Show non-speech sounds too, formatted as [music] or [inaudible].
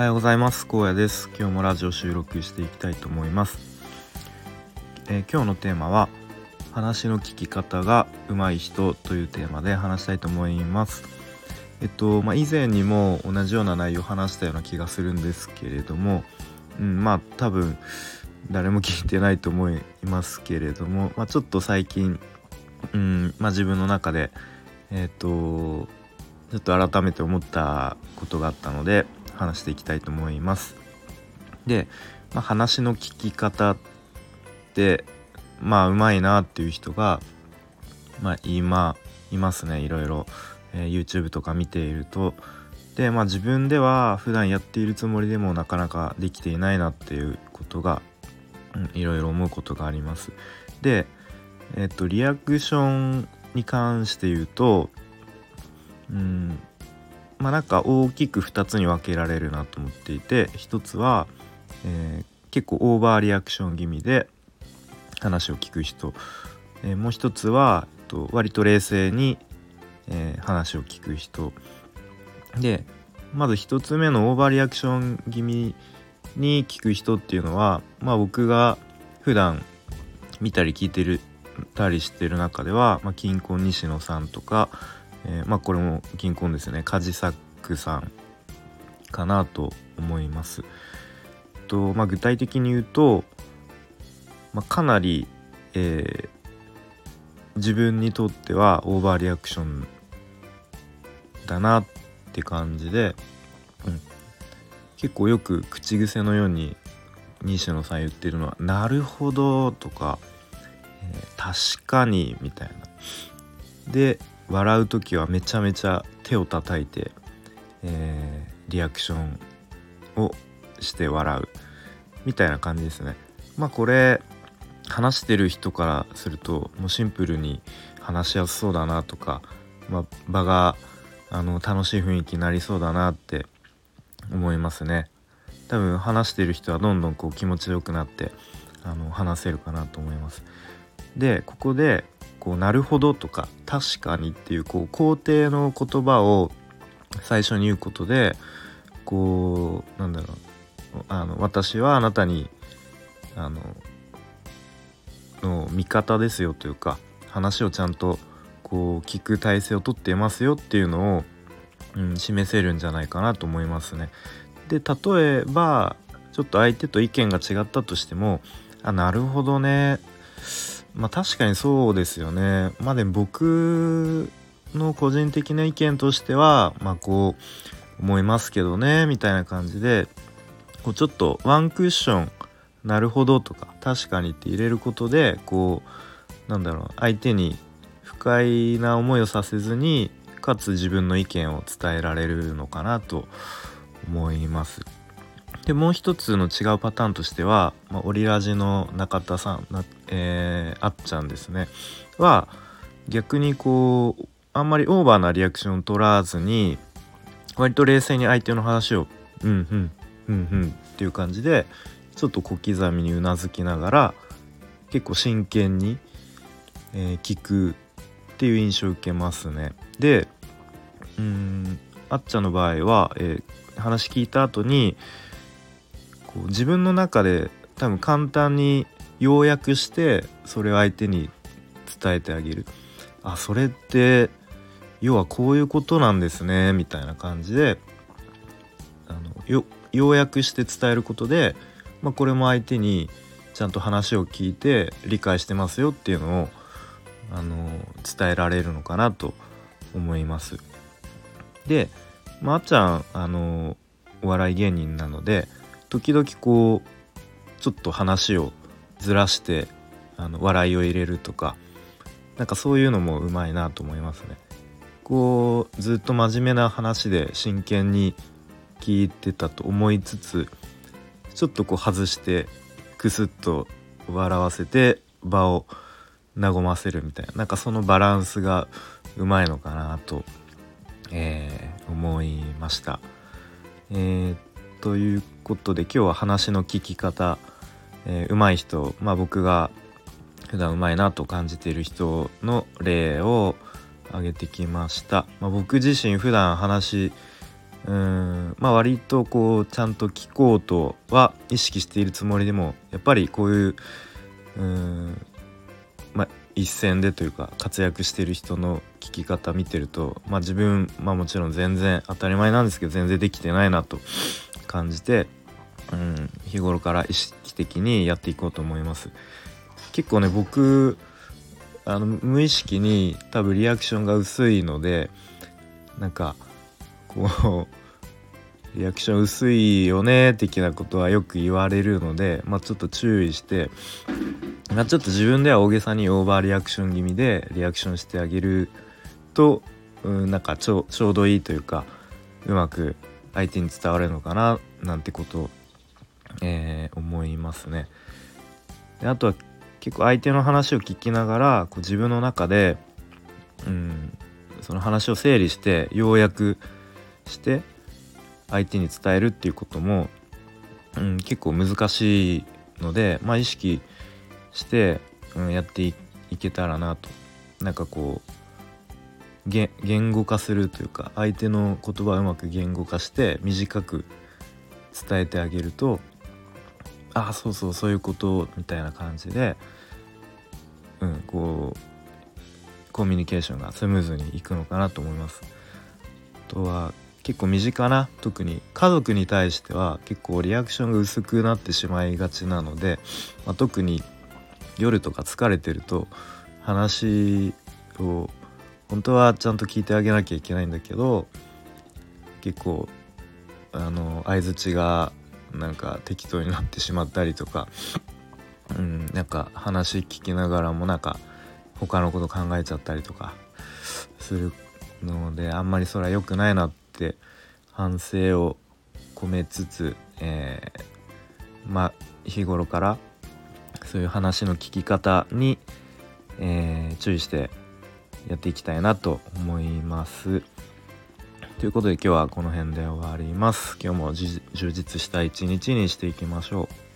はようございます。荒野です。今日もラジオ収録していきたいと思います、えー、今日のテーマは話の聞き方が上手い人というテーマで話したいと思います。えっとまあ、以前にも同じような内容を話したような気がするんですけれども、うん、まあ多分誰も聞いてないと思いますけれども、まあ、ちょっと最近、うんまあ、自分の中でえっとちょっと改めて思ったことがあったので話していきたいと思います。で、まあ、話の聞き方ってまあうまいなっていう人がまあ今いますねいろいろ、えー、YouTube とか見ているとでまあ自分では普段やっているつもりでもなかなかできていないなっていうことが、うん、いろいろ思うことがあります。でえっ、とリアクションに関して言うとうんまあなんか大きく2つに分けられるなと思っていて1つは、えー、結構オーバーリアクション気味で話を聞く人、えー、もう1つはと割と冷静に、えー、話を聞く人。でまず1つ目のオーバーリアクション気味に聞く人っていうのはまあ僕が普段見たり聞いてるたりしてる中では、まあ、金婚西野さんとかえー、まあこれも銀行ですねカジサックさんかなと思います。とまあ、具体的に言うと、まあ、かなり、えー、自分にとってはオーバーリアクションだなって感じで、うん、結構よく口癖のように西野さん言ってるのは「なるほど」とか、えー、確かに」みたいな。で笑う時はめちゃめちゃ手を叩いて、えー、リアクションをして笑うみたいな感じですね。まあこれ話してる人からするともうシンプルに話しやすそうだなとか、まあ、場があの楽しい雰囲気になりそうだなって思いますね。多分話してる人はどんどんこう気持ちよくなってあの話せるかなと思います。でここでこうなるほどとか確かにっていうこう肯定の言葉を最初に言うことでこうなんだろうあの私はあなたにあのの味方ですよというか話をちゃんとこう聞く体制をとっていますよっていうのを、うん、示せるんじゃないかなと思いますね。で例えばちょっと相手と意見が違ったとしてもあなるほどねまあ確かにそうですよね。まあでも僕の個人的な意見としては、まあこう思いますけどね、みたいな感じで、こうちょっとワンクッション、なるほどとか、確かにって入れることで、こう、なんだろう、相手に不快な思いをさせずに、かつ自分の意見を伝えられるのかなと思います。でもう一つの違うパターンとしては、まあ、オリラジの中田さんな、えー、あっちゃんですねは逆にこうあんまりオーバーなリアクションを取らずに割と冷静に相手の話を「うんうんうんうん」っていう感じでちょっと小刻みにうなずきながら結構真剣に、えー、聞くっていう印象を受けますね。でうんあっちゃんの場合は、えー、話聞いた後にこう自分の中で多分簡単に要約してそれを相手に伝えてあげるあそれって要はこういうことなんですねみたいな感じであの要約して伝えることで、まあ、これも相手にちゃんと話を聞いて理解してますよっていうのをあの伝えられるのかなと思います。でまあっちゃんあのお笑い芸人なので時々こうちょっと話をずらしてあの笑いを入れるとかなんかそういうのもうまいなと思いますね。こうずっと真面目な話で真剣に聞いてたと思いつつちょっとこう外してクスッと笑わせて場を和ませるみたいななんかそのバランスがうまいのかなと、えー、思いました。えー、ということで今日は話の聞き方、えー、上手い人、まあ、僕が普段うまいなと感じている人の例を挙げてきました、まあ、僕自身普段話うんまあ割とこうちゃんと聞こうとは意識しているつもりでもやっぱりこういううんまあ一線でというか活躍してる人の聞き方見てるとまあ自分まあもちろん全然当たり前なんですけど全然できてないなと感じて、うん、日頃から意識的にやっていこうと思います。結構ね僕あの無意識に多分リアクションが薄いのでなんかこう [laughs] リアクション薄いよね的なことはよく言われるので、まあ、ちょっと注意して、まあ、ちょっと自分では大げさにオーバーリアクション気味でリアクションしてあげると、うん、なんかちょちょうどいいというかうまく相手に伝わるのかななんてこと、えー、思いますね。であとは結構相手の話を聞きながらこう自分の中で、うん、その話を整理して要約して相手に伝えるっていうことも、うん、結構難しいので、まあ、意識して、うん、やっていけたらなとなんかこう言語化するというか相手の言葉をうまく言語化して短く伝えてあげるとああそうそうそういうことみたいな感じでうんこうコミュニケーションがスムーズにいくのかなと思います。あとは結構身近な特に家族に対しては結構リアクションが薄くなってしまいがちなので、まあ、特に夜とか疲れてると話を本当はちゃんと聞いてあげなきゃいけないんだけど結構あの相づちがなんか適当になってしまったりとか、うん、なんか話聞きながらもなんか他のこと考えちゃったりとかするのであんまりそれは良くないなって反省を込めつつ、えー、まあ日頃からそういう話の聞き方に、えー、注意してやっていきたいなと思います。ということで今日はこの辺で終わります。今日も充実した一日にしていきましょう。